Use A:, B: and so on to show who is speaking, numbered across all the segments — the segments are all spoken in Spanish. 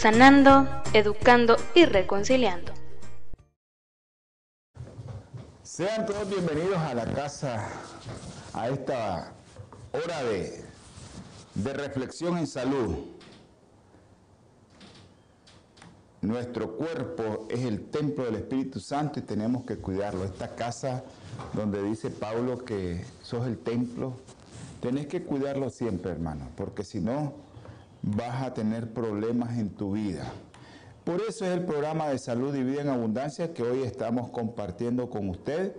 A: sanando, educando y reconciliando.
B: Sean todos bienvenidos a la casa, a esta hora de, de reflexión en salud. Nuestro cuerpo es el templo del Espíritu Santo y tenemos que cuidarlo. Esta casa donde dice Pablo que sos el templo, tenés que cuidarlo siempre, hermano, porque si no, vas a tener problemas en tu vida. Por eso es el programa de salud y vida en abundancia que hoy estamos compartiendo con usted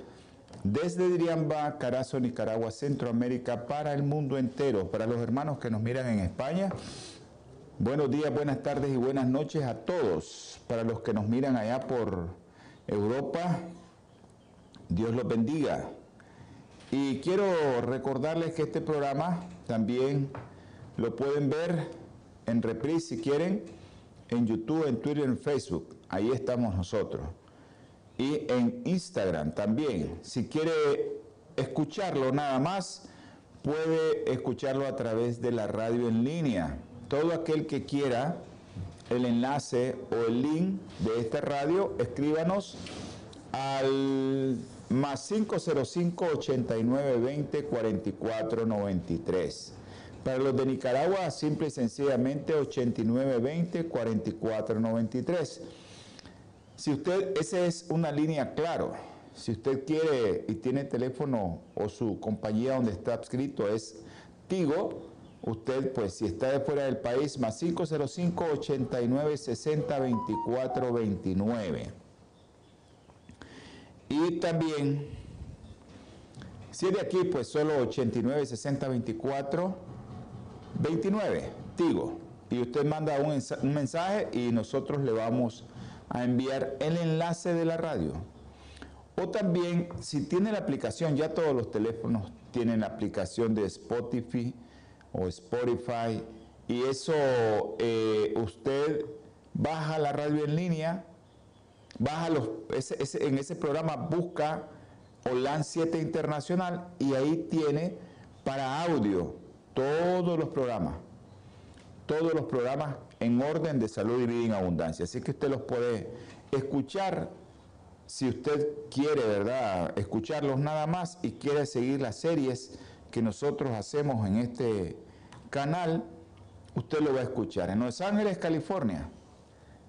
B: desde Diriamba, Carazo, Nicaragua, Centroamérica, para el mundo entero, para los hermanos que nos miran en España. Buenos días, buenas tardes y buenas noches a todos. Para los que nos miran allá por Europa, Dios los bendiga. Y quiero recordarles que este programa también lo pueden ver en reprise si quieren, en YouTube, en Twitter, en Facebook. Ahí estamos nosotros. Y en Instagram también. Si quiere escucharlo nada más, puede escucharlo a través de la radio en línea. Todo aquel que quiera el enlace o el link de esta radio, escríbanos al más 505 89 20 44 93. Para los de Nicaragua, simple y sencillamente 8920-4493. Si usted, esa es una línea claro. Si usted quiere y tiene teléfono o su compañía donde está escrito es Tigo, usted pues si está de fuera del país, más 505 89 60 24 29. Y también, si es de aquí, pues solo 89 60 24 29, Tigo. Y usted manda un, mensaje y nosotros le vamos a enviar el enlace de la radio. O también, si tiene la aplicación, ya todos los teléfonos tienen la aplicación de Spotify o Spotify, y eso eh, usted baja la radio en línea, baja los, en ese programa busca OLAN 7 Internacional y ahí tiene para audio todos los programas, todos los programas en orden de salud y vida en abundancia. Así que usted los puede escuchar si usted quiere, ¿verdad? Escucharlos nada más y quiere seguir las series que nosotros hacemos en este canal, usted lo va a escuchar. En Los Ángeles, California,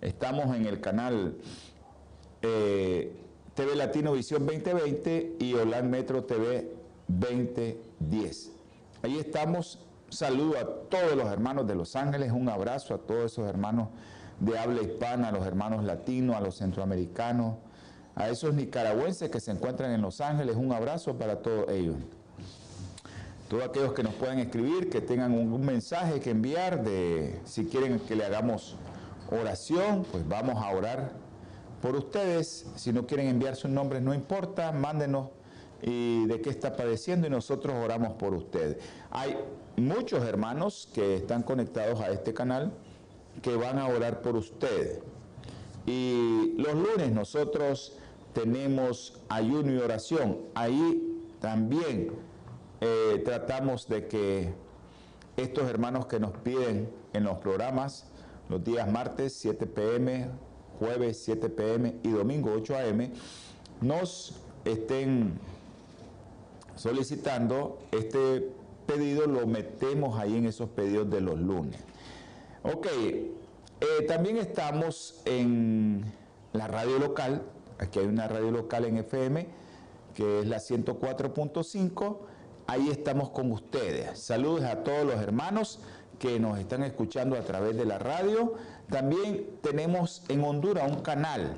B: estamos en el canal eh, TV Latino Visión 2020 y Holan Metro TV 2010. Ahí estamos. Saludo a todos los hermanos de Los Ángeles, un abrazo a todos esos hermanos de habla hispana, a los hermanos latinos, a los centroamericanos, a esos nicaragüenses que se encuentran en Los Ángeles, un abrazo para todos ellos. Todos aquellos que nos puedan escribir, que tengan un, mensaje que enviar, de si quieren que le hagamos oración, pues vamos a orar por ustedes. Si no quieren enviar sus nombres, no importa, mándenos y de qué está padeciendo y nosotros oramos por usted. Hay muchos hermanos que están conectados a este canal que van a orar por usted. Y los lunes nosotros tenemos ayuno y oración. Ahí también eh, tratamos de que estos hermanos que nos piden en los programas, los días martes 7 pm, jueves 7 pm y domingo 8 am, nos estén solicitando este pedido, lo metemos ahí en esos pedidos de los lunes. Ok, eh, también estamos en la radio local, aquí hay una radio local en FM, que es la 104.5, ahí estamos con ustedes. Saludos a todos los hermanos que nos están escuchando a través de la radio. También tenemos en Honduras un canal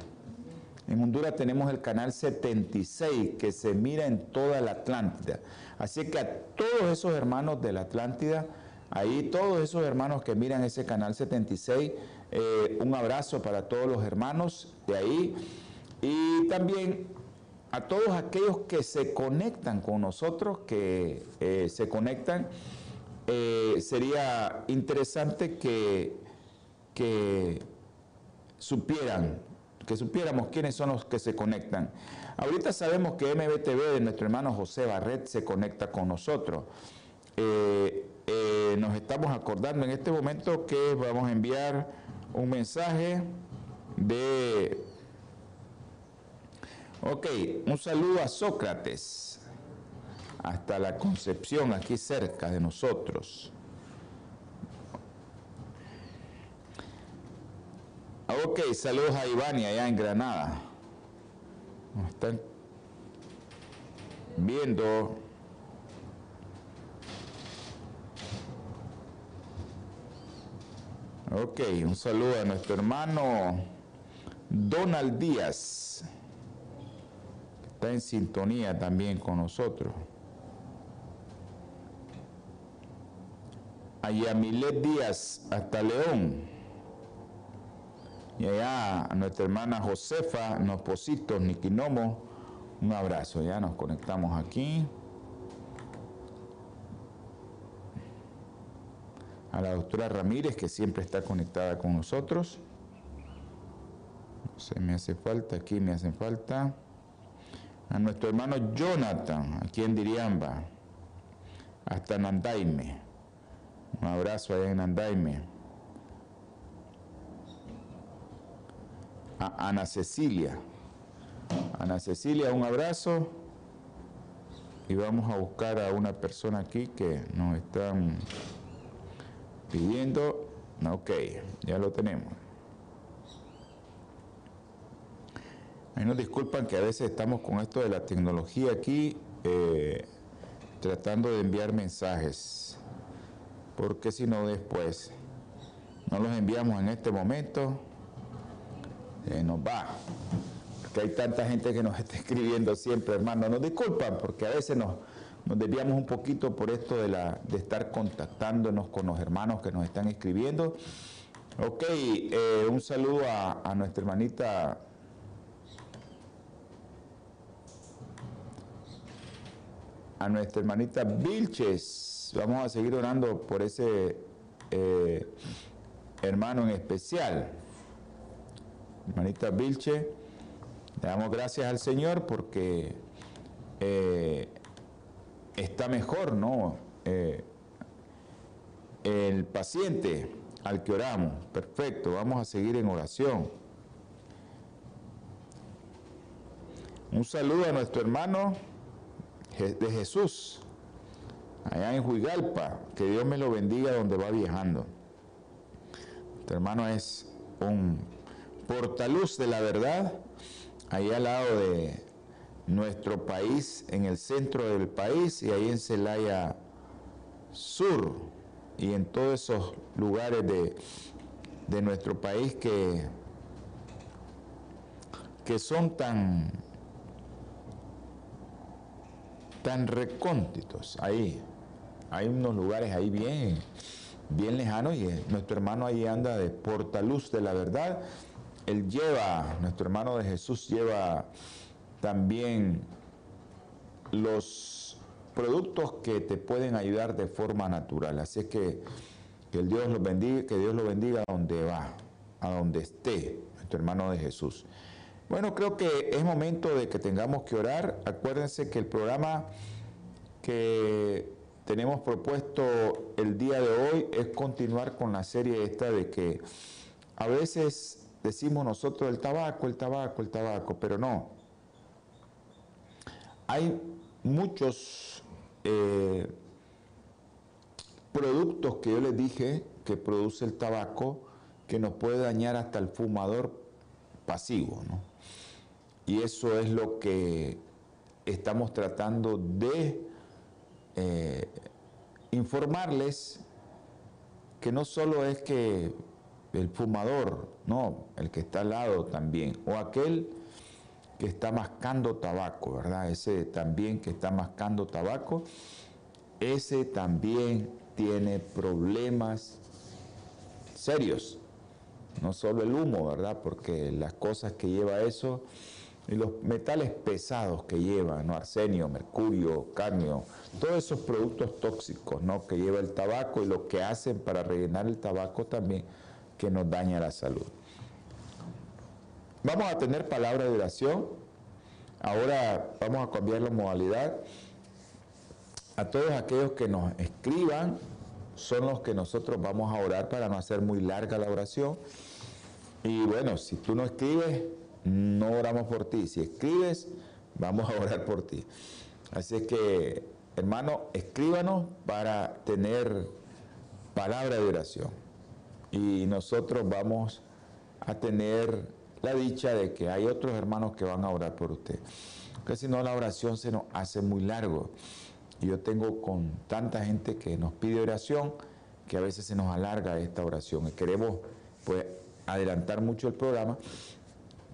B: en Honduras tenemos el canal 76 que se mira en toda la Atlántida. Así que a todos esos hermanos de la Atlántida, ahí todos esos hermanos que miran ese canal 76, Eh, un abrazo para todos los hermanos de ahí y también a todos aquellos que se conectan con nosotros, que eh, se conectan. Eh, sería interesante que, que supieran, que supiéramos quiénes son los que se conectan. Ahorita sabemos que MBTV de nuestro hermano José Barret se conecta con nosotros. nos estamos acordando en este momento que vamos a enviar un mensaje de... Ok, un saludo a Sócrates, hasta la Concepción, aquí cerca de nosotros. Ok, saludos a Ivania allá en Granada. Nos están viendo Ok, un saludo a nuestro hermano Donald Díaz, está en sintonía también con nosotros. A Yamilet Díaz, hasta León. Y allá a nuestra hermana Josefa Nospositos, Niquinomo, un abrazo. Ya nos conectamos aquí. a la doctora Ramírez, que siempre está conectada con nosotros. No sé, me hace falta, aquí me hace falta. A nuestro hermano Jonathan, aquí en Diriamba, hasta Nandaime. Un abrazo allá en Nandaime. Ana Cecilia. Ana Cecilia, un abrazo. Y vamos a buscar a una persona aquí que nos están pidiendo, ok, ya lo tenemos. Ahí nos disculpan que a veces estamos con esto de la tecnología aquí, eh, tratando de enviar mensajes, porque si no después no los enviamos en este momento, eh, nos va. Porque hay tanta gente que nos está escribiendo siempre, hermano. Nos disculpan porque a veces nos, nos desviamos un poquito por esto de, la, de estar contactándonos con los hermanos que nos están escribiendo. Ok, eh, un saludo a, nuestra hermanita a nuestra hermanita Vilches. Vamos a seguir orando por ese eh, hermano en especial. Hermanita Vilche, le damos gracias al Señor porque eh, está mejor, ¿no? Eh, el paciente al que oramos, perfecto, vamos a seguir en oración. Un saludo a nuestro hermano de Jesús, allá en Huigalpa, que Dios me lo bendiga donde va viajando. Nuestro hermano es un portaluz de la verdad, ahí al lado de nuestro país, en el centro del país y ahí en Celaya Sur y en todos esos lugares de, de nuestro país que, que son tan, tan recónditos ahí. Hay unos lugares ahí bien, bien lejanos y nuestro hermano ahí anda de portaluz de la verdad. Él lleva, nuestro hermano de Jesús lleva también los productos que te pueden ayudar de forma natural. Así es que, que el Dios los bendiga, que Dios lo bendiga a donde va, a donde esté nuestro hermano de Jesús. Bueno, creo que es momento de que tengamos que orar. Acuérdense que el programa que tenemos propuesto el día de hoy es continuar con la serie esta de que a veces decimos nosotros el tabaco, el tabaco, el tabaco, pero no. Hay muchos eh, productos que yo les dije que produce el tabaco que nos puede dañar hasta el fumador pasivo. Y eso es lo que estamos tratando de eh, informarles que no solo es que el fumador, no, el que está al lado también, o aquel que está mascando tabaco, ¿verdad? Ese también que está mascando tabaco, ese también tiene problemas serios no solo el humo, ¿verdad? Porque las cosas que lleva eso y los metales pesados que lleva, ¿no? Arsenio, mercurio, cadmio, todos esos productos tóxicos, ¿no? Que lleva el tabaco y lo que hacen para rellenar el tabaco también que nos daña la salud. Vamos a tener palabra de oración. Ahora vamos a cambiar la modalidad. A todos aquellos que nos escriban, son los que nosotros vamos a orar para no hacer muy larga la oración. Y bueno, si tú no escribes, no oramos por ti. Si escribes, vamos a orar por ti. Así es que, hermano, escríbanos para tener palabra de oración. Y nosotros vamos a tener la dicha de que hay otros hermanos que van a orar por usted. Porque si no, la oración se nos hace muy largo. Y yo tengo con tanta gente que nos pide oración que a veces se nos alarga esta oración. Y queremos pues adelantar mucho el programa,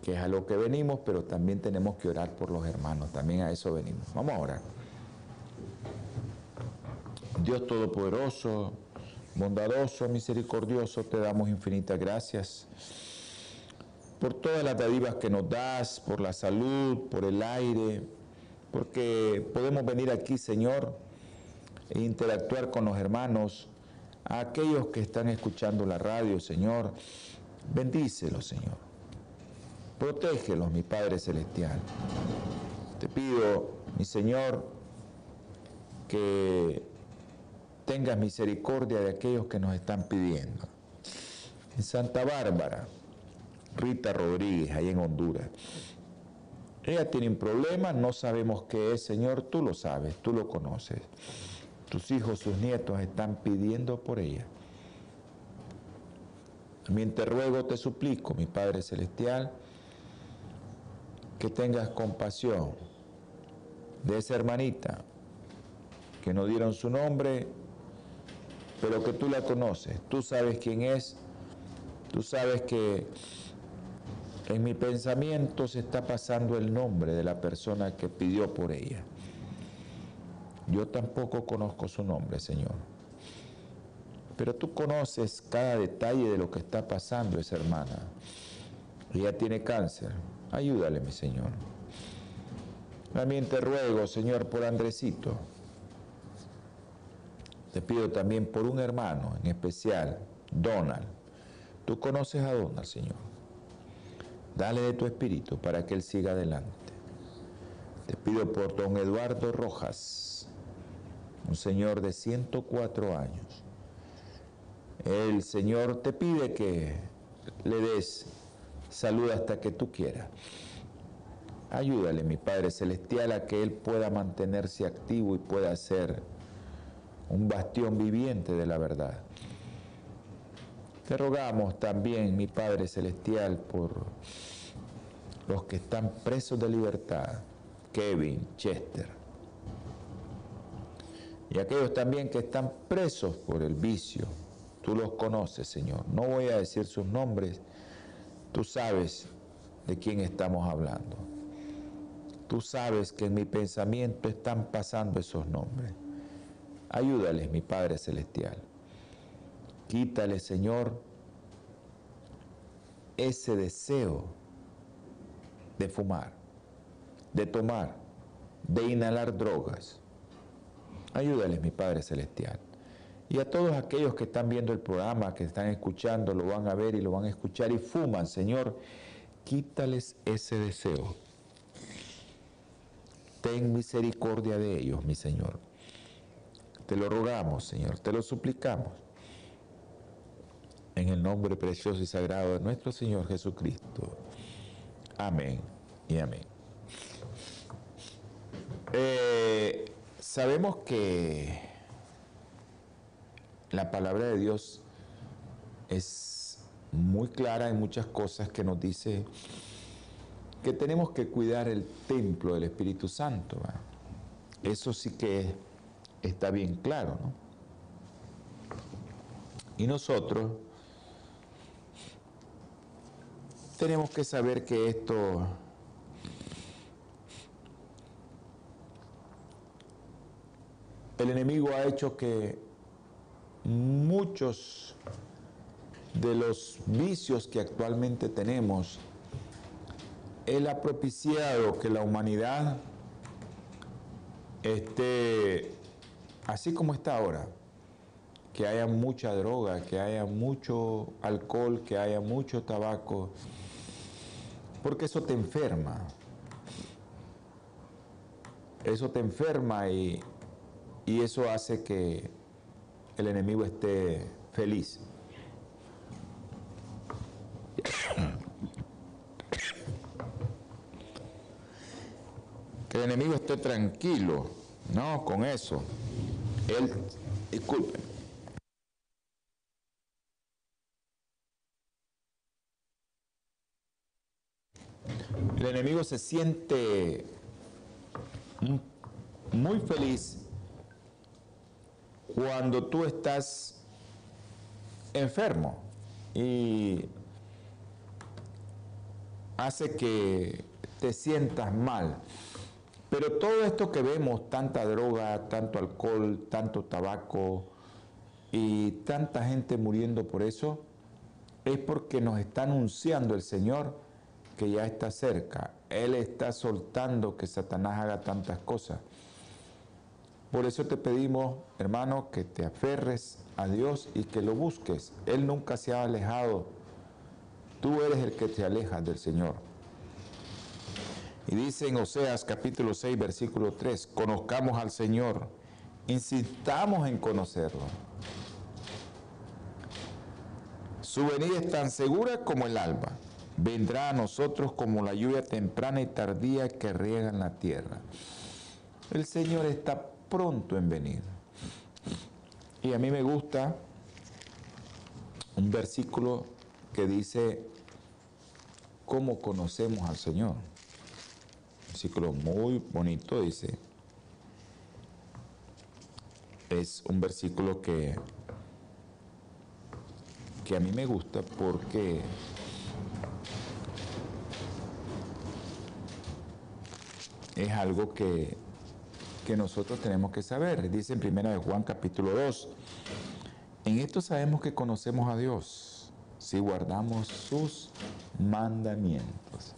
B: que es a lo que venimos, pero también tenemos que orar por los hermanos. También a eso venimos. Vamos a orar. Dios Todopoderoso, bondadoso, misericordioso, te damos infinitas gracias por todas las dadivas que nos das, por la salud, por el aire, porque podemos venir aquí, Señor, e interactuar con los hermanos, a aquellos que están escuchando la radio, Señor. Bendícelos, Señor. Protégelos, mi Padre Celestial. Te pido, mi Señor, que tengas misericordia de aquellos que nos están pidiendo. En Santa Bárbara, Rita Rodríguez, ahí en Honduras. Ella tiene un problema, no sabemos qué es, Señor, tú lo sabes, tú lo conoces. Tus hijos, sus nietos están pidiendo por ella. También te ruego, te suplico, mi Padre Celestial, que tengas compasión de esa hermanita que no dieron su nombre, pero que tú la conoces, tú sabes quién es, tú sabes que en mi pensamiento se está pasando el nombre de la persona que pidió por ella. Yo tampoco conozco su nombre, Señor. Pero tú conoces cada detalle de lo que está pasando esa hermana. Ella tiene cáncer. Ayúdale, mi Señor. También te ruego, Señor, por Andresito. Te pido también por un hermano en especial, Donald. Tú conoces a Donald, Señor. Dale de tu espíritu para que Él siga adelante. Te pido por don Eduardo Rojas, un señor de 104 años. El Señor te pide que le des salud hasta que tú quieras. Ayúdale, mi Padre Celestial, a que Él pueda mantenerse activo y pueda ser un bastión viviente de la verdad. Te rogamos también, mi Padre Celestial, por los que están presos de libertad, Kevin, Chester, y aquellos también que están presos por el vicio. Tú los conoces, Señor. No voy a decir sus nombres. Tú sabes de quién estamos hablando. Tú sabes que en mi pensamiento están pasando esos nombres. Ayúdales, mi Padre Celestial. Quítale, Señor, ese deseo de fumar, de tomar, de inhalar drogas. Ayúdales, mi Padre Celestial. Y a todos aquellos que están viendo el programa, que están escuchando, lo van a ver y lo van a escuchar y fuman, Señor, quítales ese deseo. Ten misericordia de ellos, mi Señor. Te lo rogamos, Señor, te lo suplicamos en el nombre precioso y sagrado de nuestro Señor Jesucristo. Amén y amén. Eh, sabemos que la palabra de Dios es muy clara en muchas cosas que nos dice que tenemos que cuidar el templo del Espíritu Santo. Eso sí que está bien claro, ¿no? Y nosotros tenemos que saber que esto el enemigo ha hecho que muchos de los vicios que actualmente tenemos, Él ha propiciado que la humanidad esté así como está ahora, que haya mucha droga, que haya mucho alcohol, que haya mucho tabaco, porque eso te enferma. Eso te enferma y, y eso hace que el enemigo esté feliz. Que el enemigo esté tranquilo, ¿no? Con eso. Él. El enemigo se siente muy feliz cuando tú estás enfermo y hace que te sientas mal. Pero todo esto que vemos, tanta droga, tanto alcohol, tanto tabaco y tanta gente muriendo por eso, es porque nos está anunciando el Señor que ya está cerca. Él está soltando que Satanás haga tantas cosas. Por eso te pedimos, hermano, que te aferres a Dios y que lo busques. Él nunca se ha alejado. Tú eres el que te alejas del Señor. Y dice en Oseas capítulo 6, versículo 3, conozcamos al Señor, insistamos en conocerlo. Su venida es tan segura como el alba. Vendrá a nosotros como la lluvia temprana y tardía que riega en la tierra. El Señor está pronto en venir. Y a mí me gusta un versículo que dice, ¿cómo conocemos al Señor? Versículo muy bonito dice, es un versículo que, que a mí me gusta porque es algo que que nosotros tenemos que saber. Dice en 1 de Juan capítulo 2, en esto sabemos que conocemos a Dios si guardamos sus mandamientos.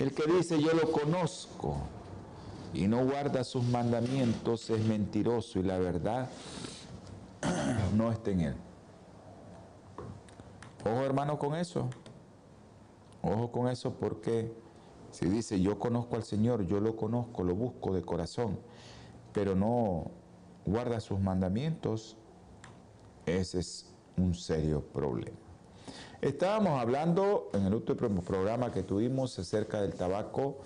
B: El que dice yo lo conozco y no guarda sus mandamientos es mentiroso y la verdad no está en él. Ojo hermano con eso. Ojo con eso porque si dice yo conozco al Señor, yo lo conozco, lo busco de corazón pero no guarda sus mandamientos, ese es un serio problema. Estábamos hablando en el último programa que tuvimos acerca del tabaco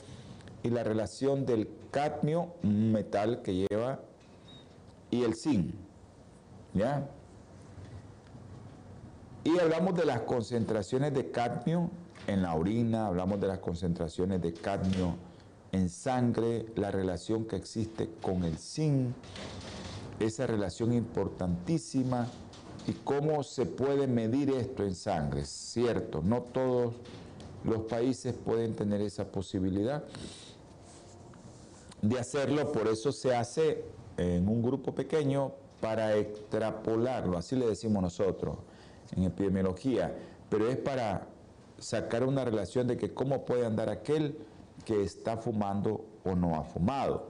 B: y la relación del cadmio, un metal que lleva, y el zinc. ¿Ya? Y hablamos de las concentraciones de cadmio en la orina, hablamos de las concentraciones de cadmio en sangre, la relación que existe con el zinc, esa relación importantísima y cómo se puede medir esto en sangre. Cierto, no todos los países pueden tener esa posibilidad de hacerlo, por eso se hace en un grupo pequeño para extrapolarlo, así le decimos nosotros en epidemiología, pero es para sacar una relación de que cómo puede andar aquel que está fumando o no ha fumado.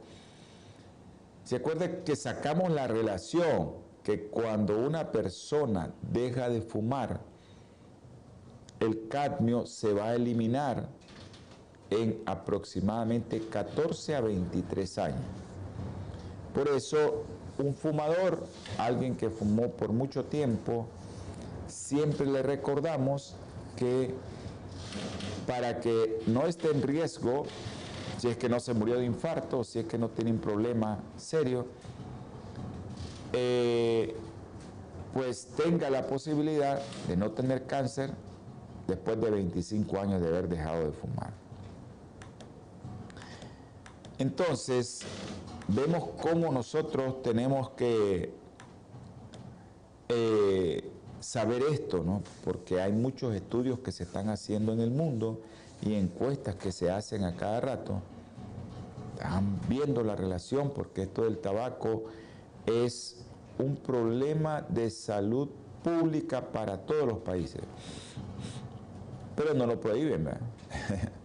B: Se acuerda que sacamos la relación que cuando una persona deja de fumar, el cadmio se va a eliminar en aproximadamente 14 a 23 años. Por eso, un fumador, alguien que fumó por mucho tiempo, siempre le recordamos que para que no esté en riesgo, si es que no se murió de infarto, si es que no tiene un problema serio, eh, pues tenga la posibilidad de no tener cáncer después de 25 años de haber dejado de fumar. Entonces, vemos cómo nosotros tenemos que eh, saber esto, ¿no? Porque hay muchos estudios que se están haciendo en el mundo y encuestas que se hacen a cada rato. Están viendo la relación porque esto del tabaco es un problema de salud pública para todos los países. Pero no lo prohíben, ¿verdad?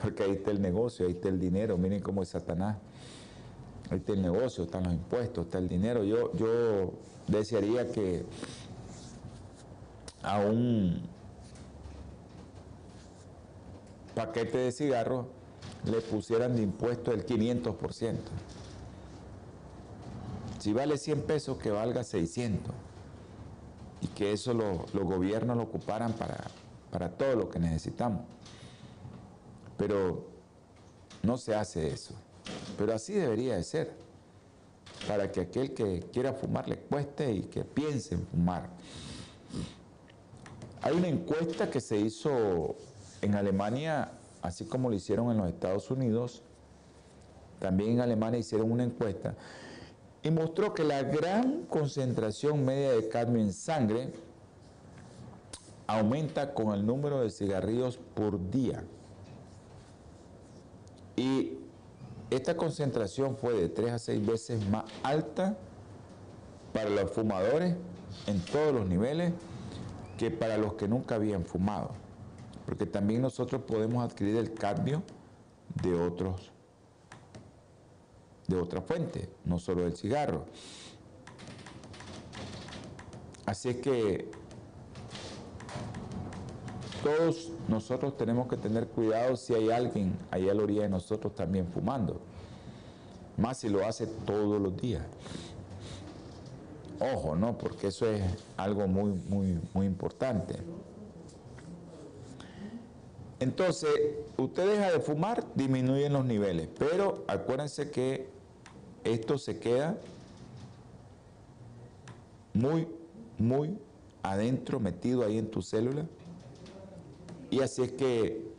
B: Porque ahí está el negocio, ahí está el dinero. Miren cómo es Satanás. Ahí está el negocio, están los impuestos, está el dinero. Yo, yo desearía que a un paquete de cigarros le pusieran de impuesto el 500%. Si vale 100 pesos, que valga 600. Y que eso los gobiernos lo ocuparan para, para todo lo que necesitamos. Pero no se hace eso. Pero así debería de ser. Para que aquel que quiera fumar le cueste y que piense en fumar. Hay una encuesta que se hizo en Alemania, así como lo hicieron en los Estados Unidos. También en Alemania hicieron una encuesta y mostró que la gran concentración media de cadmio en sangre aumenta con el número de cigarrillos por día. Y esta concentración fue de 3 a 6 veces más alta para los fumadores en todos los niveles que para los que nunca habían fumado. Porque también nosotros podemos adquirir el cadmio de otros de otra fuente, no solo del cigarro. Así es que todos nosotros tenemos que tener cuidado si hay alguien ahí a la orilla de nosotros también fumando. Más si lo hace todos los días. Ojo, ¿no? Porque eso es algo muy, muy, muy importante. Entonces, usted deja de fumar, disminuyen los niveles, pero acuérdense que esto se queda muy, muy adentro, metido ahí en tu célula. Y así es que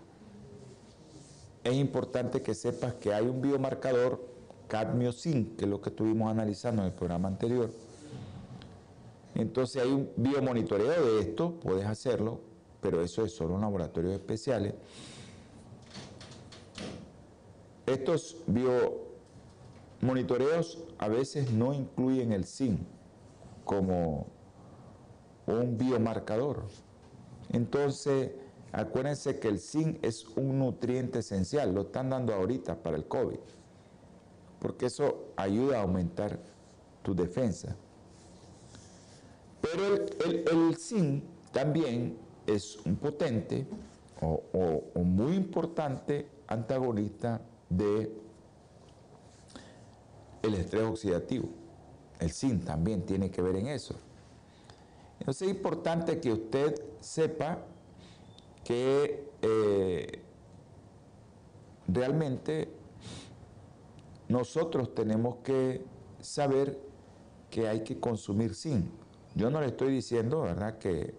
B: es importante que sepas que hay un biomarcador cadmio zinc, que es lo que estuvimos analizando en el programa anterior. Entonces hay un biomonitoreo de esto, puedes hacerlo, pero eso es solo en laboratorios especiales. Estos bio monitoreos a veces no incluyen el zinc como un biomarcador. Entonces, acuérdense que el zinc es un nutriente esencial, lo están dando ahorita para el COVID, porque eso ayuda a aumentar tu defensa. Pero el, zinc también es un potente o, o muy importante antagonista de el estrés oxidativo. El zinc también tiene que ver en eso. Entonces es importante que usted sepa que eh, realmente nosotros tenemos que saber que hay que consumir zinc. Yo no le estoy diciendo, ¿verdad?, que,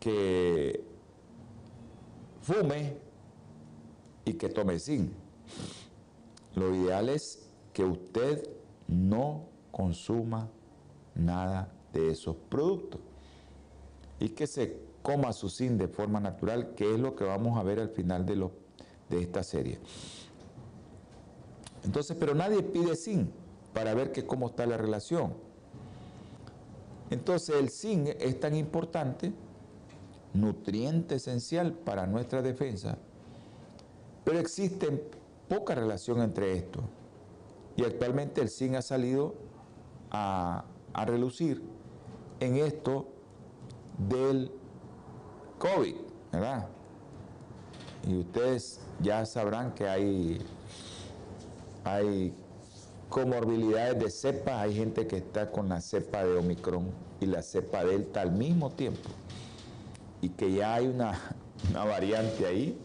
B: que fume y que tome zinc. Lo ideal es que usted no consuma nada de esos productos y que se coma su zinc de forma natural, que es lo que vamos a ver al final de, lo, de esta serie. Entonces, pero nadie pide zinc para ver que cómo está la relación. Entonces, el zinc es tan importante, nutriente esencial para nuestra defensa, pero existe poca relación entre estos. Y actualmente el zinc ha salido a, relucir en esto del COVID, ¿verdad? Y ustedes ya sabrán que hay, hay comorbilidades de cepas, hay gente que está con la cepa de Omicron y la cepa Delta al mismo tiempo, y que ya hay una, una variante ahí,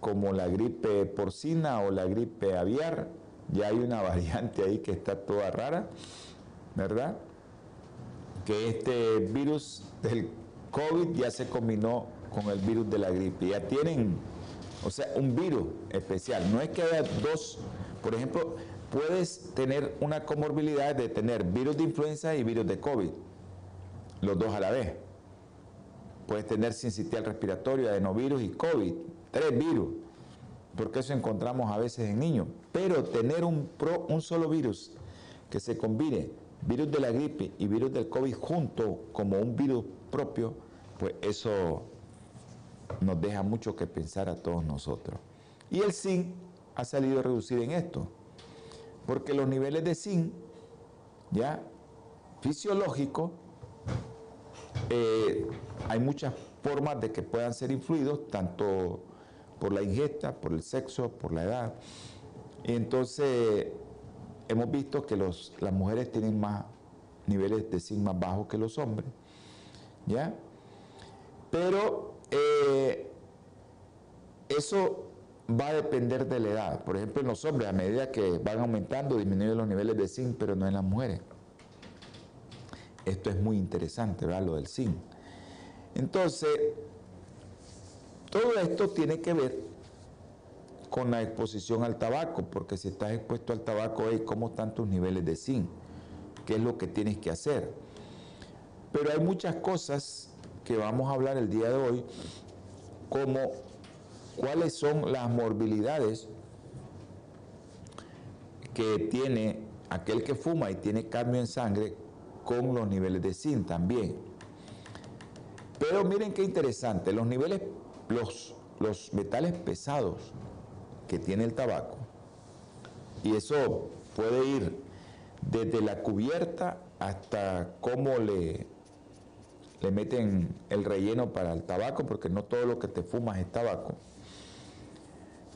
B: como la gripe porcina o la gripe aviar, ya hay una variante ahí que está toda rara, ¿verdad? Que este virus del COVID ya se combinó con el virus de la gripe. Ya tienen, o sea, un virus especial. No es que haya dos, por ejemplo, puedes tener una comorbilidad de tener virus de influenza y virus de COVID, los dos a la vez. Puedes tener sincitial respiratorio, adenovirus y COVID, tres virus porque eso encontramos a veces en niños. Pero tener un, un solo virus que se combine virus de la gripe y virus del COVID juntos como un virus propio, pues eso nos deja mucho que pensar a todos nosotros. Y el zinc ha salido a reducir en esto, porque los niveles de zinc, ya fisiológicos, eh, hay muchas formas de que puedan ser influidos, tanto por la ingesta, por el sexo, por la edad. Y entonces hemos visto que las mujeres tienen más niveles de zinc más bajos que los hombres. ¿Ya? Pero eh, eso va a depender de la edad. Por ejemplo, en los hombres, a medida que van aumentando, disminuyen los niveles de zinc, pero no en las mujeres. Esto es muy interesante, ¿verdad? Lo del zinc. Entonces, todo esto tiene que ver con la exposición al tabaco, porque si estás expuesto al tabaco, ¿cómo están tus niveles de zinc? ¿Qué es lo que tienes que hacer? Pero hay muchas cosas que vamos a hablar el día de hoy, como cuáles son las morbilidades que tiene aquel que fuma y tiene cambio en sangre con los niveles de zinc también. Pero miren qué interesante, los niveles, los, los metales pesados que tiene el tabaco, y eso puede ir desde la cubierta hasta cómo le, le meten el relleno para el tabaco, porque no todo lo que te fumas es tabaco.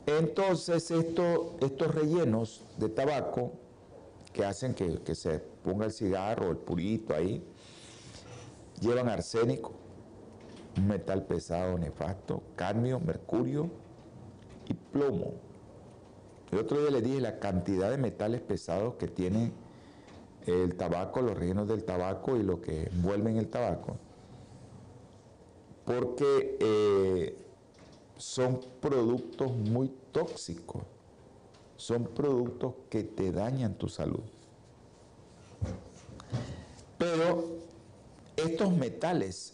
B: Entonces estos rellenos de tabaco que hacen que, se ponga el cigarro, el purito ahí, llevan arsénico, un metal pesado nefasto, cadmio, mercurio y plomo. El otro día les dije la cantidad de metales pesados que tiene el tabaco, los rellenos del tabaco y lo que envuelven el tabaco. Porque eh, son productos muy tóxicos, son productos que te dañan tu salud. Pero estos metales,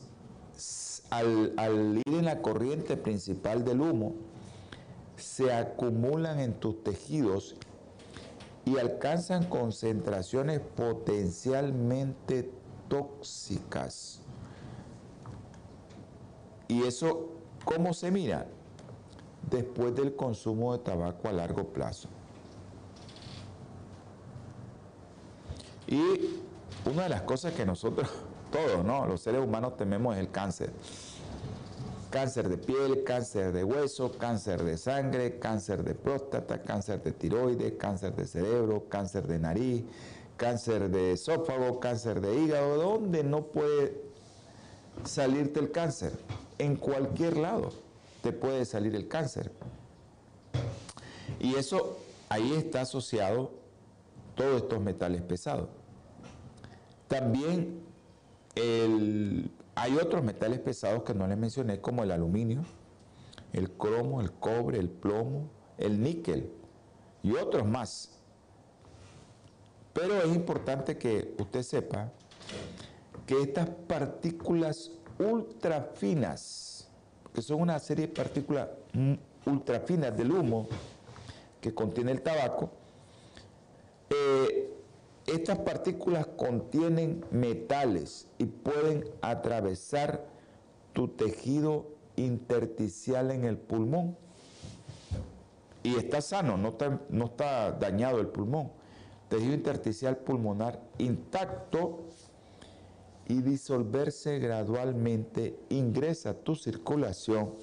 B: al, al, ir en la corriente principal del humo, se acumulan en tus tejidos y alcanzan concentraciones potencialmente tóxicas. Y eso, ¿cómo se mira? Después del consumo de tabaco a largo plazo. Y una de las cosas que nosotros, todos, ¿no? Los seres humanos tememos es el cáncer. Cáncer de piel, cáncer de hueso, cáncer de sangre, cáncer de próstata, cáncer de tiroides, cáncer de cerebro, cáncer de nariz, cáncer de esófago, cáncer de hígado. ¿Dónde no puede salirte el cáncer? En cualquier lado te puede salir el cáncer. Y eso ahí está asociado todos estos metales pesados. También hay otros metales pesados que no les mencioné, como el aluminio, el cromo, el cobre, el plomo, el níquel y otros más. Pero es importante que usted sepa que estas partículas ultra finas, que son una serie de partículas ultra finas del humo que contiene el tabaco, eh, estas partículas contienen metales y pueden atravesar tu tejido intersticial en el pulmón. Y está sano, no está, no está dañado el pulmón. Tejido intersticial pulmonar intacto y disolverse gradualmente ingresa a tu circulación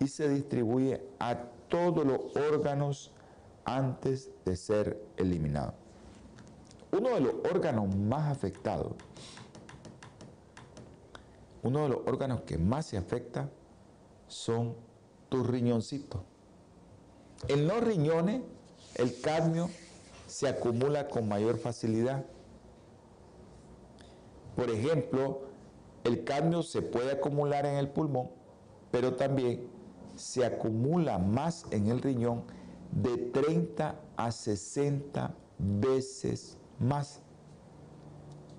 B: y se distribuye a todos los órganos antes de ser eliminado. Uno de los órganos más afectados, uno de los órganos que más se afecta son tus riñoncitos. En los riñones el cadmio se acumula con mayor facilidad. Por ejemplo, el cadmio se puede acumular en el pulmón, pero también se acumula más en el riñón de 30 a 60 veces más.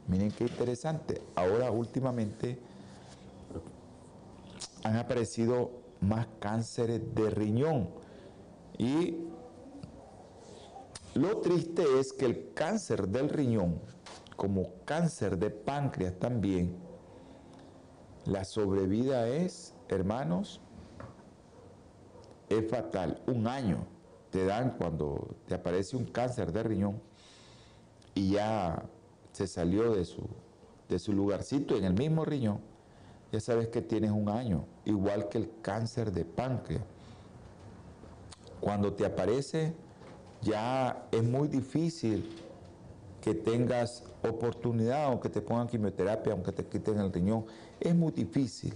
B: Miren qué interesante. Ahora últimamente han aparecido más cánceres de riñón. Y lo triste es que el cáncer del riñón como cáncer de páncreas también, la sobrevida es, hermanos, es fatal. Un año te dan cuando te aparece un cáncer de riñón y ya se salió de su, de su lugarcito en el mismo riñón, ya sabes que tienes un año, igual que el cáncer de páncreas. Cuando te aparece, ya es muy difícil que tengas oportunidad, aunque te pongan quimioterapia, aunque te quiten el riñón, es muy difícil.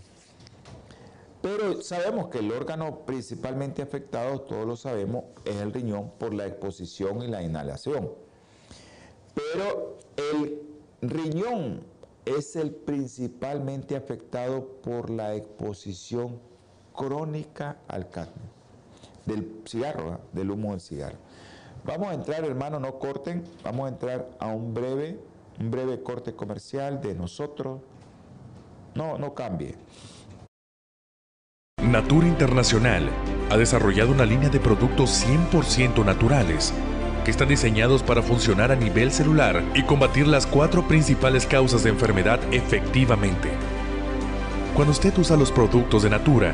B: Pero sabemos que el órgano principalmente afectado, todos lo sabemos, es el riñón por la exposición y la inhalación. Pero el riñón es el principalmente afectado por la exposición crónica al cadmio, del cigarro, del humo del cigarro. Vamos a entrar, hermano, no corten, vamos a entrar a un breve, un breve corte comercial de nosotros. No, no cambie.
C: Natura Internacional ha desarrollado una línea de productos 100% naturales que están diseñados para funcionar a nivel celular y combatir las cuatro principales causas de enfermedad efectivamente. Cuando usted usa los productos de Natura,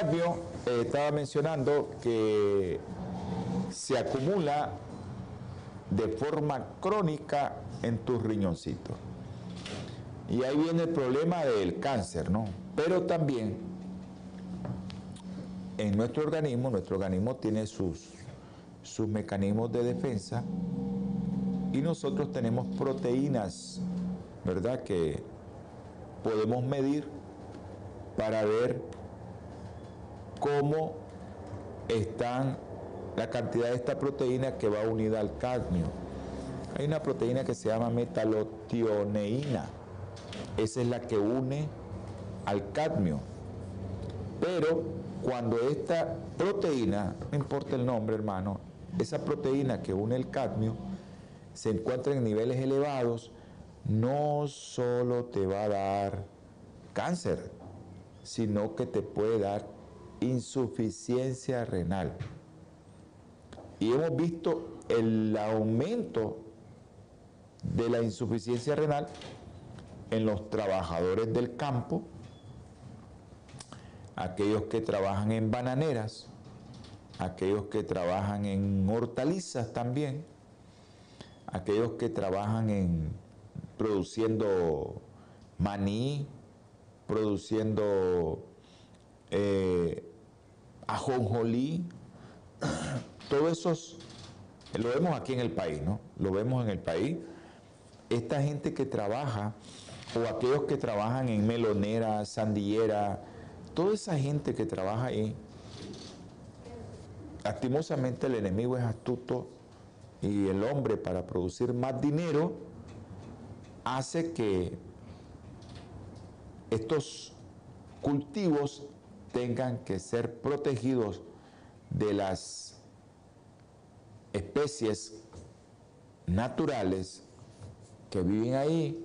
B: El cadmio, eh, estaba mencionando que se acumula de forma crónica en tus riñoncitos. Y ahí viene el problema del cáncer, ¿no? Pero también en nuestro organismo, nuestro organismo tiene sus, sus mecanismos de defensa y nosotros tenemos proteínas, ¿verdad? Que podemos medir para ver cómo están la cantidad de esta proteína que va unida al cadmio. Hay una proteína que se llama metalotioneína. Esa es la que une al cadmio. Pero cuando esta proteína, no importa el nombre hermano, esa proteína que une el cadmio se encuentra en niveles elevados, no solo te va a dar cáncer, sino que te puede dar insuficiencia renal. Y hemos visto el aumento de la insuficiencia renal en los trabajadores del campo, aquellos que trabajan en bananeras, aquellos que trabajan en hortalizas también, aquellos que trabajan en produciendo maní, produciendo eh, ajonjolí, todos esos, lo vemos aquí en el país, ¿no? Lo vemos en el país. Esta gente que trabaja, o aquellos que trabajan en melonera, sandillera, toda esa gente que trabaja ahí, lastimosamente el enemigo es astuto y el hombre para producir más dinero hace que estos cultivos tengan que ser protegidos de las especies naturales que viven ahí.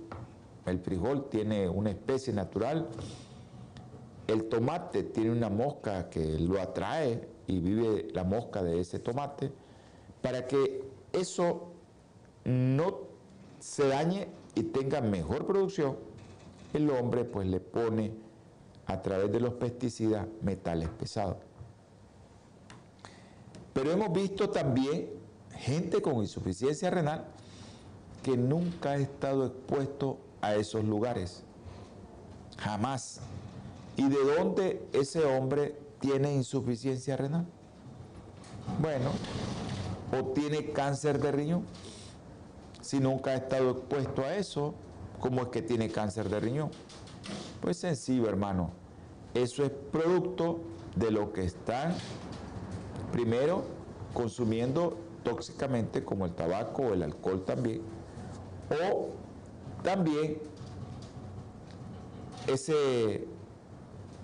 B: El frijol tiene una especie natural, el tomate tiene una mosca que lo atrae y vive la mosca de ese tomate, para que eso no se dañe y tenga mejor producción, el hombre pues le pone a través de los pesticidas metales pesados. Pero hemos visto también gente con insuficiencia renal que nunca ha estado expuesto a esos lugares. Jamás. ¿Y de dónde ese hombre tiene insuficiencia renal? Bueno, o tiene cáncer de riñón. Si nunca ha estado expuesto a eso, ¿cómo es que tiene cáncer de riñón? Pues sencillo, hermano. Eso es producto de lo que están, primero, consumiendo tóxicamente, como el tabaco o el alcohol también, o también ese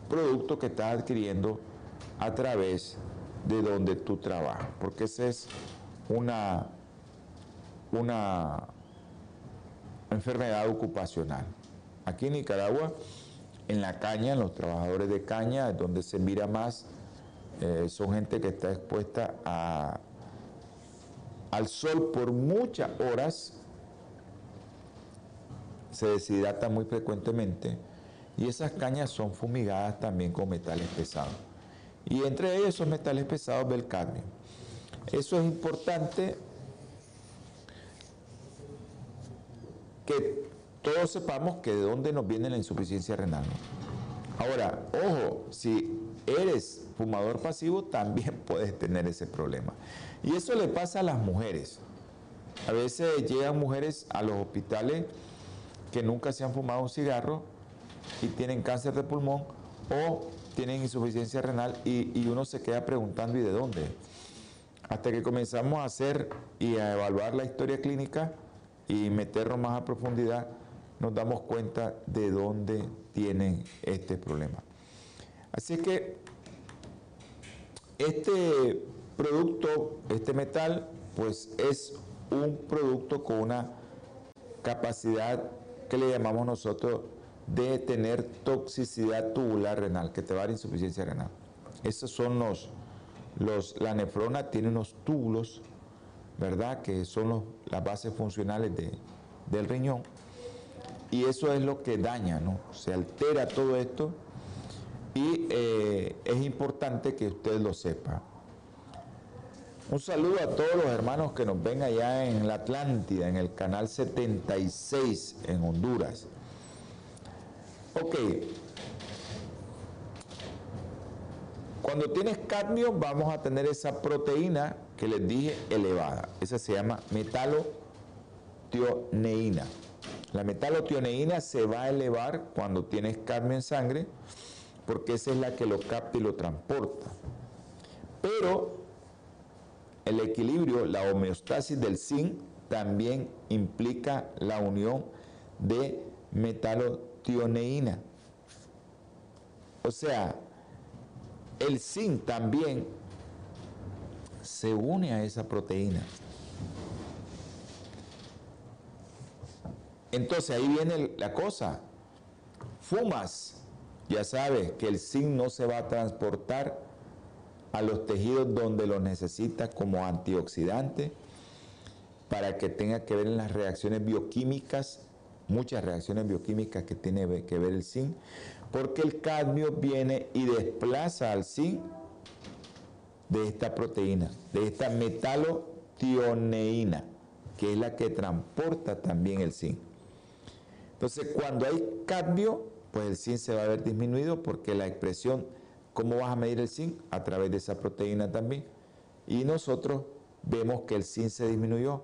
B: producto que estás adquiriendo a través de donde tú trabajas, porque esa es una, una enfermedad ocupacional. Aquí en Nicaragua, en la caña, en los trabajadores de caña, donde se mira más, eh, son gente que está expuesta al sol por muchas horas, se deshidrata muy frecuentemente y esas cañas son fumigadas también con metales pesados. Y entre ellos esos metales pesados del cadmio. Eso es importante que todos sepamos que de dónde nos viene la insuficiencia renal. Ahora, ojo, si eres fumador pasivo, también puedes tener ese problema. Y eso le pasa a las mujeres. A veces llegan mujeres a los hospitales que nunca se han fumado un cigarro y tienen cáncer de pulmón o tienen insuficiencia renal y, uno se queda preguntando ¿y de dónde? Hasta que comenzamos a hacer y a evaluar la historia clínica y meternos más a profundidad, nos damos cuenta de dónde tienen este problema. Así que este producto, este metal, pues es un producto con una capacidad que le llamamos nosotros de tener toxicidad tubular renal, que te va a dar insuficiencia renal. Esos son los, los la nefrona tiene unos túbulos, ¿verdad? Que son las bases funcionales de, del riñón. Y eso es lo que daña, ¿no? Se altera todo esto y eh, es importante que usted lo sepa. Un saludo a todos los hermanos que nos ven allá en la Atlántida, en el canal 76 en Honduras. Ok. Cuando tienes cadmio vamos a tener esa proteína que les dije elevada. Esa se llama metalotioneína. La metalotioneína se va a elevar cuando tienes cadmio en sangre porque esa es la que lo capta y lo transporta. Pero el equilibrio, la homeostasis del zinc también implica la unión de metalotioneína. O sea, el zinc también se une a esa proteína. Entonces ahí viene la cosa. Fumas, ya sabes que el zinc no se va a transportar a los tejidos donde lo necesita como antioxidante para que tenga que ver en las reacciones bioquímicas, muchas reacciones bioquímicas que tiene que ver el zinc, porque el cadmio viene y desplaza al zinc de esta proteína, de esta metalotioneína, que es la que transporta también el zinc. Entonces, cuando hay cadmio, pues el zinc se va a ver disminuido porque la expresión ¿Cómo vas a medir el zinc? A través de esa proteína también. Y nosotros vemos que el zinc se disminuyó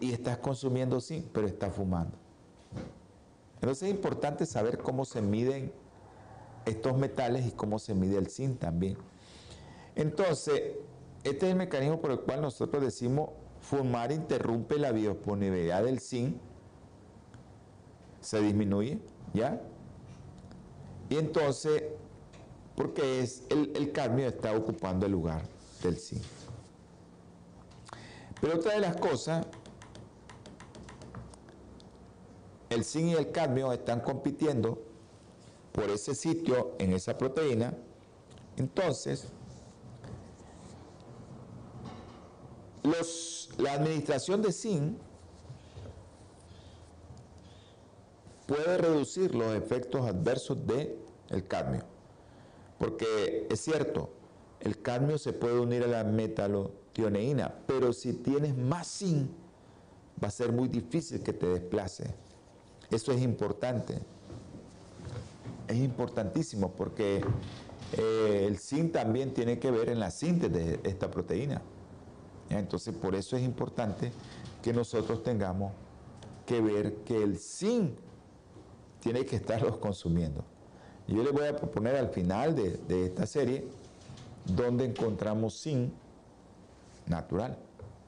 B: y estás consumiendo zinc, pero estás fumando. Entonces es importante saber cómo se miden estos metales y cómo se mide el zinc también. Entonces, este es el mecanismo por el cual nosotros decimos fumar interrumpe la biodisponibilidad del zinc, se disminuye, ¿ya? Y entonces porque es el, cadmio está ocupando el lugar del zinc. Pero otra de las cosas, el zinc y el cadmio están compitiendo por ese sitio en esa proteína, entonces la administración de zinc puede reducir los efectos adversos del el cadmio. Porque es cierto, el cadmio se puede unir a la metalotioneína, pero si tienes más zinc, va a ser muy difícil que te desplace. Eso es importante. Es importantísimo porque eh, el zinc también tiene que ver en la síntesis de esta proteína. Entonces, por eso es importante que nosotros tengamos que ver que el zinc tiene que estarlos consumiendo. Yo les voy a proponer al final de, esta serie dónde encontramos zinc natural,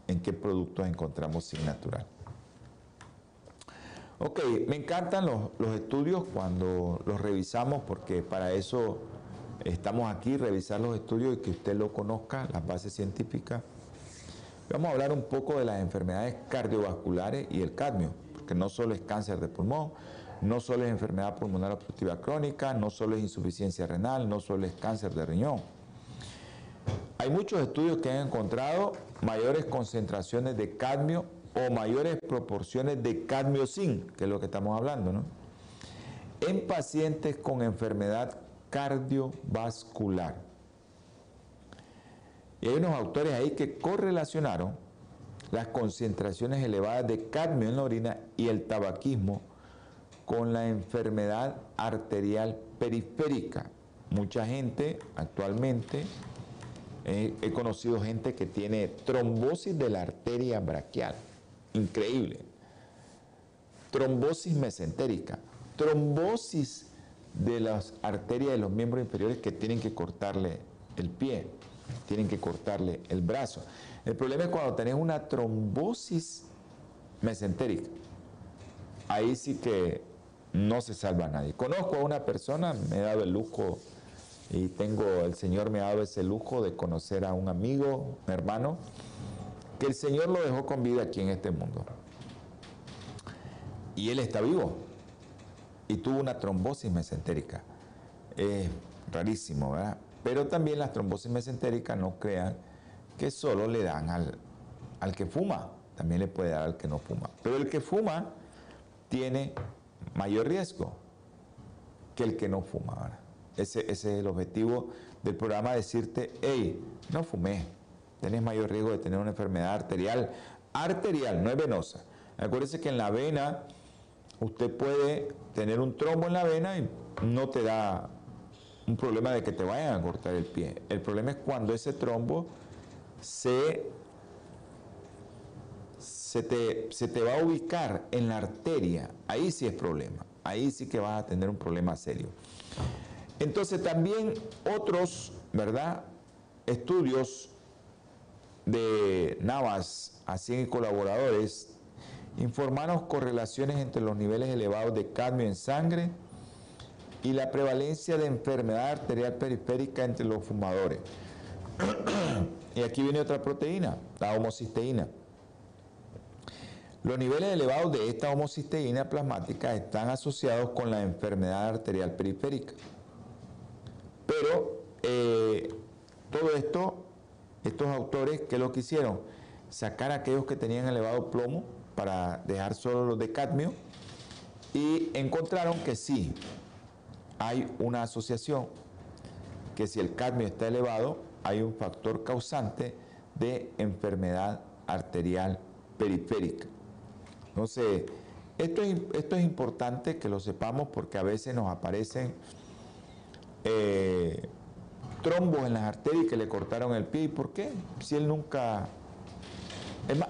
B: en qué productos encontramos zinc natural. Ok, me encantan los, los estudios cuando los revisamos porque para eso estamos aquí, revisar los estudios y que usted lo conozca, las bases científicas. Vamos a hablar un poco de las enfermedades cardiovasculares y el cadmio, porque no solo es cáncer de pulmón, no solo es enfermedad pulmonar obstructiva crónica, no solo es insuficiencia renal, no solo es cáncer de riñón. Hay muchos estudios que han encontrado mayores concentraciones de cadmio o mayores proporciones de cadmio zinc, que es lo que estamos hablando, ¿no? En pacientes con enfermedad cardiovascular. Y hay unos autores ahí que correlacionaron las concentraciones elevadas de cadmio en la orina y el tabaquismo con la enfermedad arterial periférica. Mucha gente actualmente, eh, he conocido gente que tiene trombosis de la arteria braquial, increíble. Trombosis mesentérica, trombosis de las arterias de los miembros inferiores que tienen que cortarle el pie, tienen que cortarle el brazo. El problema es cuando tenés una trombosis mesentérica. Ahí sí que no se salva a nadie. Conozco a una persona, me he dado el lujo y tengo, el Señor me ha dado ese lujo de conocer a un amigo, un hermano, que el Señor lo dejó con vida aquí en este mundo. Y él está vivo y tuvo una trombosis mesentérica. Es rarísimo, ¿verdad? Pero también las trombosis mesentéricas no crean que solo le dan al, al que fuma, también le puede dar al que no fuma. Pero el que fuma tiene mayor riesgo que el que no fuma. Ese, ese, es el objetivo del programa, decirte, hey, no fumé, tenés mayor riesgo de tener una enfermedad arterial, arterial, no es venosa. Acuérdese que en la vena usted puede tener un trombo en la vena y no te da un problema de que te vayan a cortar el pie. El problema es cuando ese trombo se, se, te, se te va a ubicar en la arteria. Ahí sí es problema. Ahí sí que vas a tener un problema serio. Entonces también otros, ¿verdad? Estudios de Navas, así colaboradores, informaron correlaciones entre los niveles elevados de cadmio en sangre y la prevalencia de enfermedad arterial periférica entre los fumadores. y aquí viene otra proteína, la homocisteína. Los niveles elevados de esta homocisteína plasmática están asociados con la enfermedad arterial periférica. Pero eh, todo esto, estos autores, ¿qué lo que hicieron? Sacar a aquellos que tenían elevado plomo para dejar solo los de cadmio y encontraron que sí, hay una asociación, que si el cadmio está elevado, hay un factor causante de enfermedad arterial periférica. Entonces, esto es, esto es importante que lo sepamos porque a veces nos aparecen eh, trombos en las arterias que le cortaron el pie. ¿Y por qué? Si él nunca...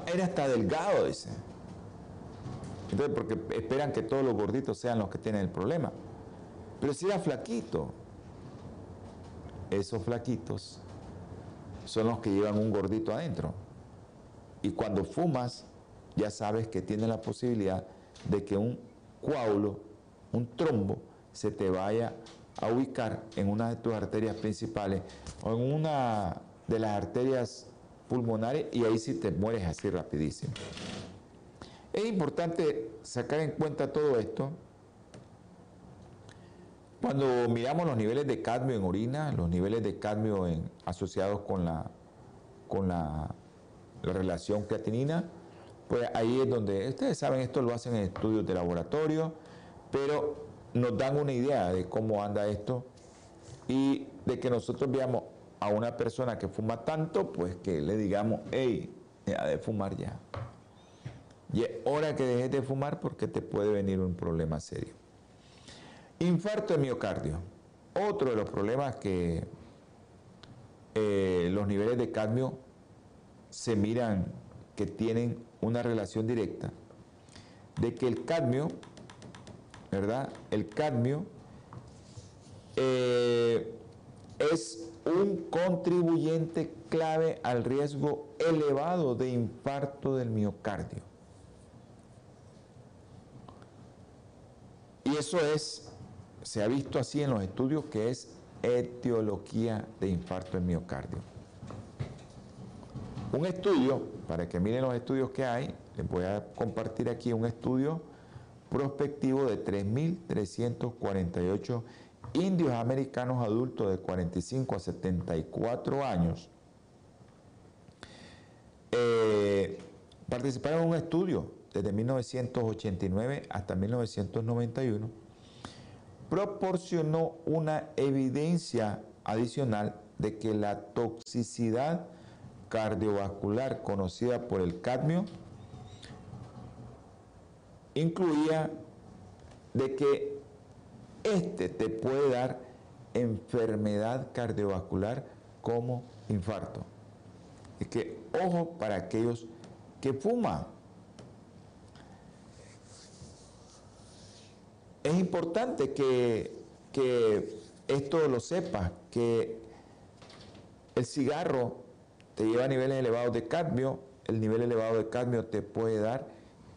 B: era hasta delgado, dice. Entonces, porque esperan que todos los gorditos sean los que tienen el problema. Pero si era flaquito, esos flaquitos son los que llevan un gordito adentro. Y cuando fumas, ya sabes que tiene la posibilidad de que un coágulo, un trombo, se te vaya a ubicar en una de tus arterias principales o en una de las arterias pulmonares y ahí sí te mueres así rapidísimo. Es importante sacar en cuenta todo esto cuando miramos los niveles de cadmio en orina, los niveles de cadmio asociados con la, con la, relación creatinina, pues ahí es donde, ustedes saben, esto lo hacen en estudios de laboratorio, pero nos dan una idea de cómo anda esto y de que nosotros veamos a una persona que fuma tanto, pues que le digamos, hey, deja de fumar ya. Y es hora que dejes de fumar porque te puede venir un problema serio. Infarto de miocardio. Otro de los problemas que eh, los niveles de cadmio se miran que tienen una relación directa de que el cadmio, ¿verdad? El cadmio eh, es un contribuyente clave al riesgo elevado de infarto del miocardio. Y eso es, se ha visto así en los estudios, que es etiología de infarto en miocardio. Un estudio, para que miren los estudios que hay, les voy a compartir aquí un estudio prospectivo de 3.348 indios americanos adultos de 45 a 74 años. Eh, participaron en un estudio desde 1989 hasta 1991, proporcionó una evidencia adicional de que la toxicidad cardiovascular conocida por el cadmio incluía de que este te puede dar enfermedad cardiovascular como infarto. Es que ojo para aquellos que fuman. Es importante que, que esto lo sepas, que el cigarro te lleva a niveles elevados de cadmio, el nivel elevado de cadmio te puede dar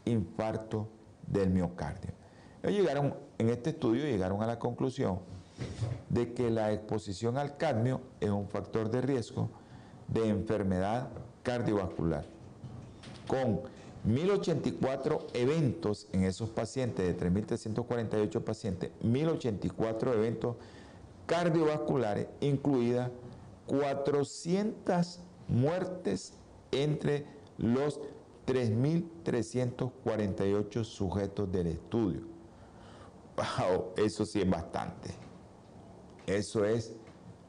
B: infarto del miocardio. Ellos llegaron, en este estudio llegaron a la conclusión de que la exposición al cadmio es un factor de riesgo de enfermedad cardiovascular. Con 1084 eventos en esos pacientes, de 3.348 pacientes, 1084 eventos cardiovasculares, incluidas 400 muertes entre los 3.348 sujetos del estudio. Wow, eso sí es bastante. Eso es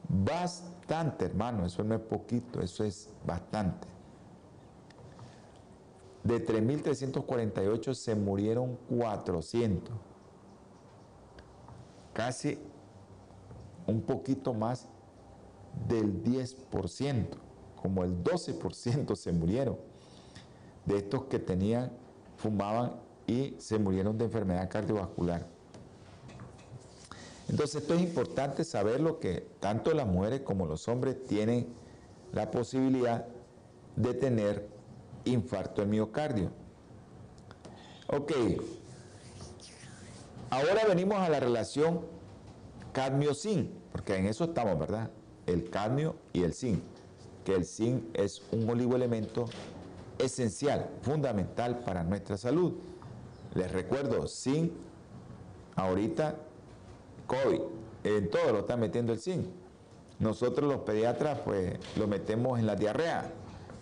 B: bastante, hermano. Eso no es poquito, eso es bastante. De 3.348 se murieron 400. Casi un poquito más del 10%, como el 12% se murieron de estos que tenían, fumaban y se murieron de enfermedad cardiovascular. Entonces esto es importante saber lo que tanto las mujeres como los hombres tienen la posibilidad de tener infarto en miocardio. Ok, ahora venimos a la relación cadmio-zinc, porque en eso estamos, ¿verdad? El cadmio y el zinc, que el zinc es un oligoelemento esencial, fundamental para nuestra salud. Les recuerdo, zinc, ahorita COVID, en todo lo está metiendo el zinc. Nosotros los pediatras pues lo metemos en la diarrea,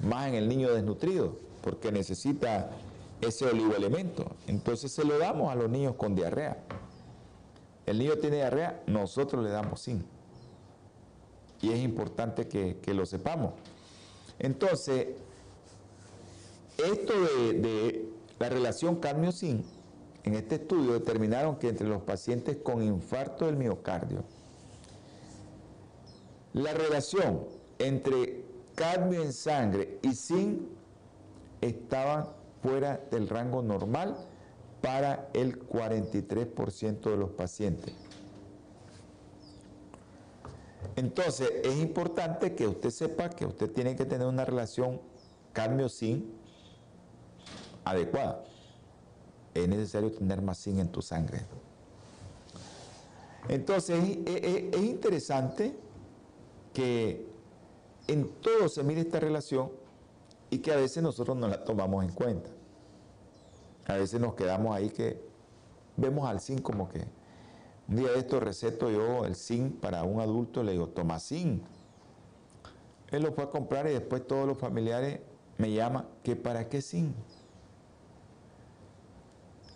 B: más en el niño desnutrido, porque necesita ese oligoelemento. Entonces se lo damos a los niños con diarrea. El niño tiene diarrea, nosotros le damos zinc. Y es importante que, lo sepamos. Entonces, esto de, la relación cadmio-zinc, en este estudio determinaron que entre los pacientes con infarto del miocardio, la relación entre cadmio en sangre y zinc estaba fuera del rango normal para el 43% de los pacientes. Entonces, es importante que usted sepa que usted tiene que tener una relación cadmio-zinc adecuada, es necesario tener más zinc en tu sangre. Entonces es, interesante que en todo se mire esta relación y que a veces nosotros no la tomamos en cuenta. A veces nos quedamos ahí que vemos al zinc como que un día de esto receto yo el zinc para un adulto, le digo, toma zinc. Él lo fue a comprar y después todos los familiares me llaman, ¿que para qué zinc?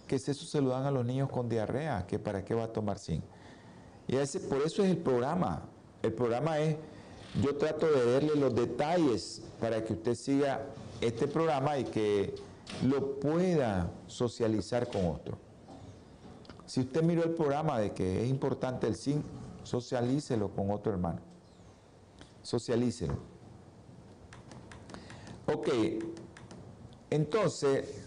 B: que eso se lo dan a los niños con diarrea, que para qué va a tomar zinc. Y ese, por eso es el programa. El programa es, yo trato de darle los detalles para que usted siga este programa y que lo pueda socializar con otro. Si usted miró el programa de que es importante el zinc, socialícelo con otro hermano. Socialícelo. Ok, entonces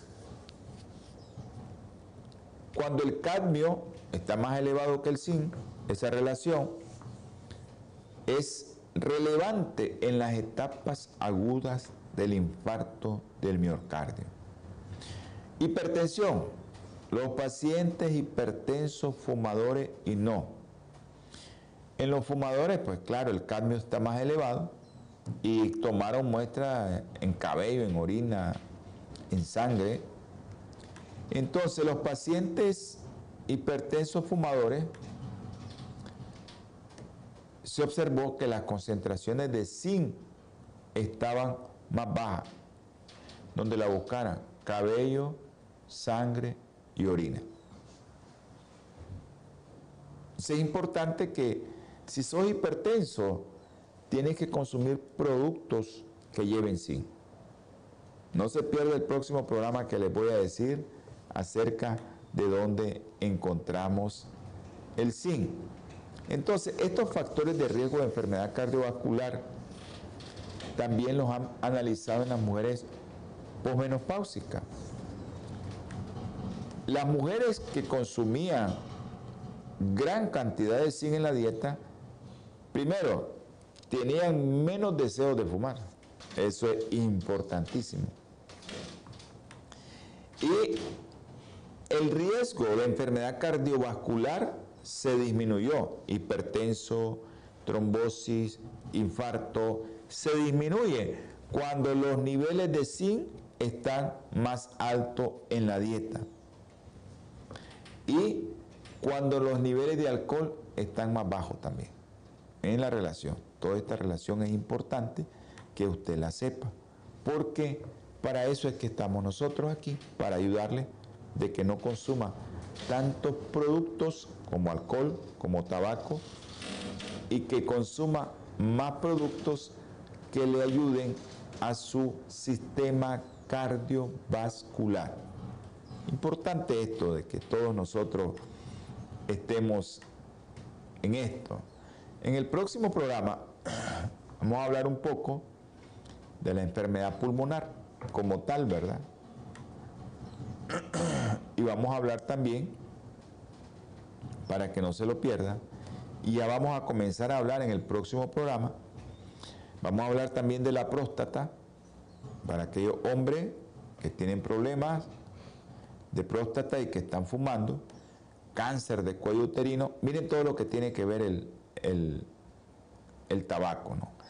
B: cuando el cadmio está más elevado que el zinc, esa relación es relevante en las etapas agudas del infarto del miocardio. Hipertensión. Los pacientes hipertensos, fumadores y no. En los fumadores, pues claro, el cadmio está más elevado y tomaron muestras en cabello, en orina, en sangre. Entonces los pacientes hipertensos fumadores se observó que las concentraciones de zinc estaban más bajas, donde la buscaran cabello, sangre y orina. es importante que si sos hipertenso, tienes que consumir productos que lleven zinc. No se pierda el próximo programa que les voy a decir acerca de dónde encontramos el zinc. Entonces, estos factores de riesgo de enfermedad cardiovascular también los han analizado en las mujeres posmenopáusicas. Las mujeres que consumían gran cantidad de zinc en la dieta, primero, tenían menos deseos de fumar. Eso es importantísimo. Y el riesgo de enfermedad cardiovascular se disminuyó. Hipertenso, trombosis, infarto, se disminuye cuando los niveles de zinc están más altos en la dieta. Y cuando los niveles de alcohol están más bajos también. En la relación. Toda esta relación es importante que usted la sepa. Porque para eso es que estamos nosotros aquí, para ayudarle de que no consuma tantos productos como alcohol, como tabaco, y que consuma más productos que le ayuden a su sistema cardiovascular. Importante esto de que todos nosotros estemos en esto. En el próximo programa vamos a hablar un poco de la enfermedad pulmonar como tal, ¿verdad? Y vamos a hablar también, para que no se lo pierda, y ya vamos a comenzar a hablar en el próximo programa, vamos a hablar también de la próstata, para aquellos hombres que tienen problemas de próstata y que están fumando, cáncer de cuello uterino, miren todo lo que tiene que ver el, el, el tabaco, ¿no?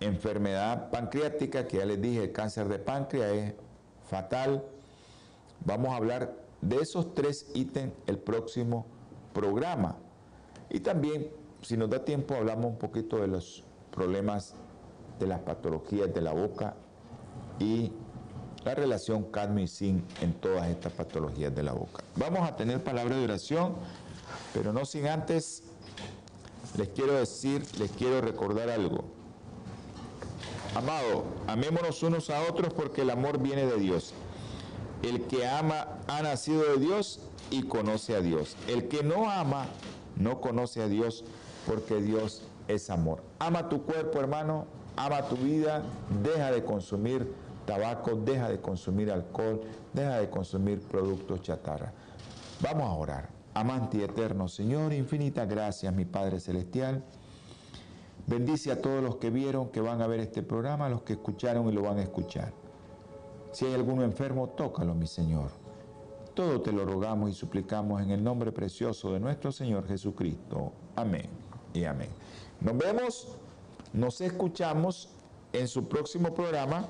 B: enfermedad pancreática, que ya les dije, el cáncer de páncreas es fatal. Vamos a hablar de esos tres ítems el próximo programa. Y también, si nos da tiempo, hablamos un poquito de los problemas de las patologías de la boca y la relación cadmio y zinc en todas estas patologías de la boca. Vamos a tener palabra de oración, pero no sin antes les quiero decir, les quiero recordar algo. Amado, amémonos unos a otros porque el amor viene de Dios. El que ama ha nacido de Dios y conoce a Dios. El que no ama no conoce a Dios porque Dios es amor. Ama tu cuerpo, hermano, ama tu vida, deja de consumir tabaco, deja de consumir alcohol, deja de consumir productos chatarra. Vamos a orar. Amante y eterno Señor, infinitas gracias, mi Padre Celestial. Bendice a todos los que vieron, que van a ver este programa, los que escucharon y lo van a escuchar. Si hay alguno enfermo, tócalo, mi Señor. Todo te lo rogamos y suplicamos en el nombre precioso de nuestro Señor Jesucristo. Amén y amén. Nos vemos, nos escuchamos en su próximo programa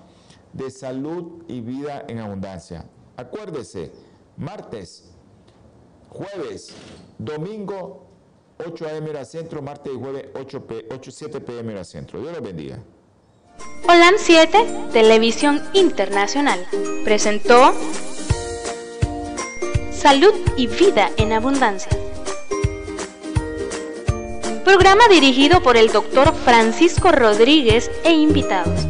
B: de salud y vida en abundancia. Acuérdese, martes, jueves, domingo 8 a.m. hora centro, martes y jueves 8, p 8 7 p.m. centro. Dios los bendiga.
A: Holan 7, Televisión Internacional, presentó Salud y Vida en Abundancia. Programa dirigido por el doctor Francisco Rodríguez e invitados.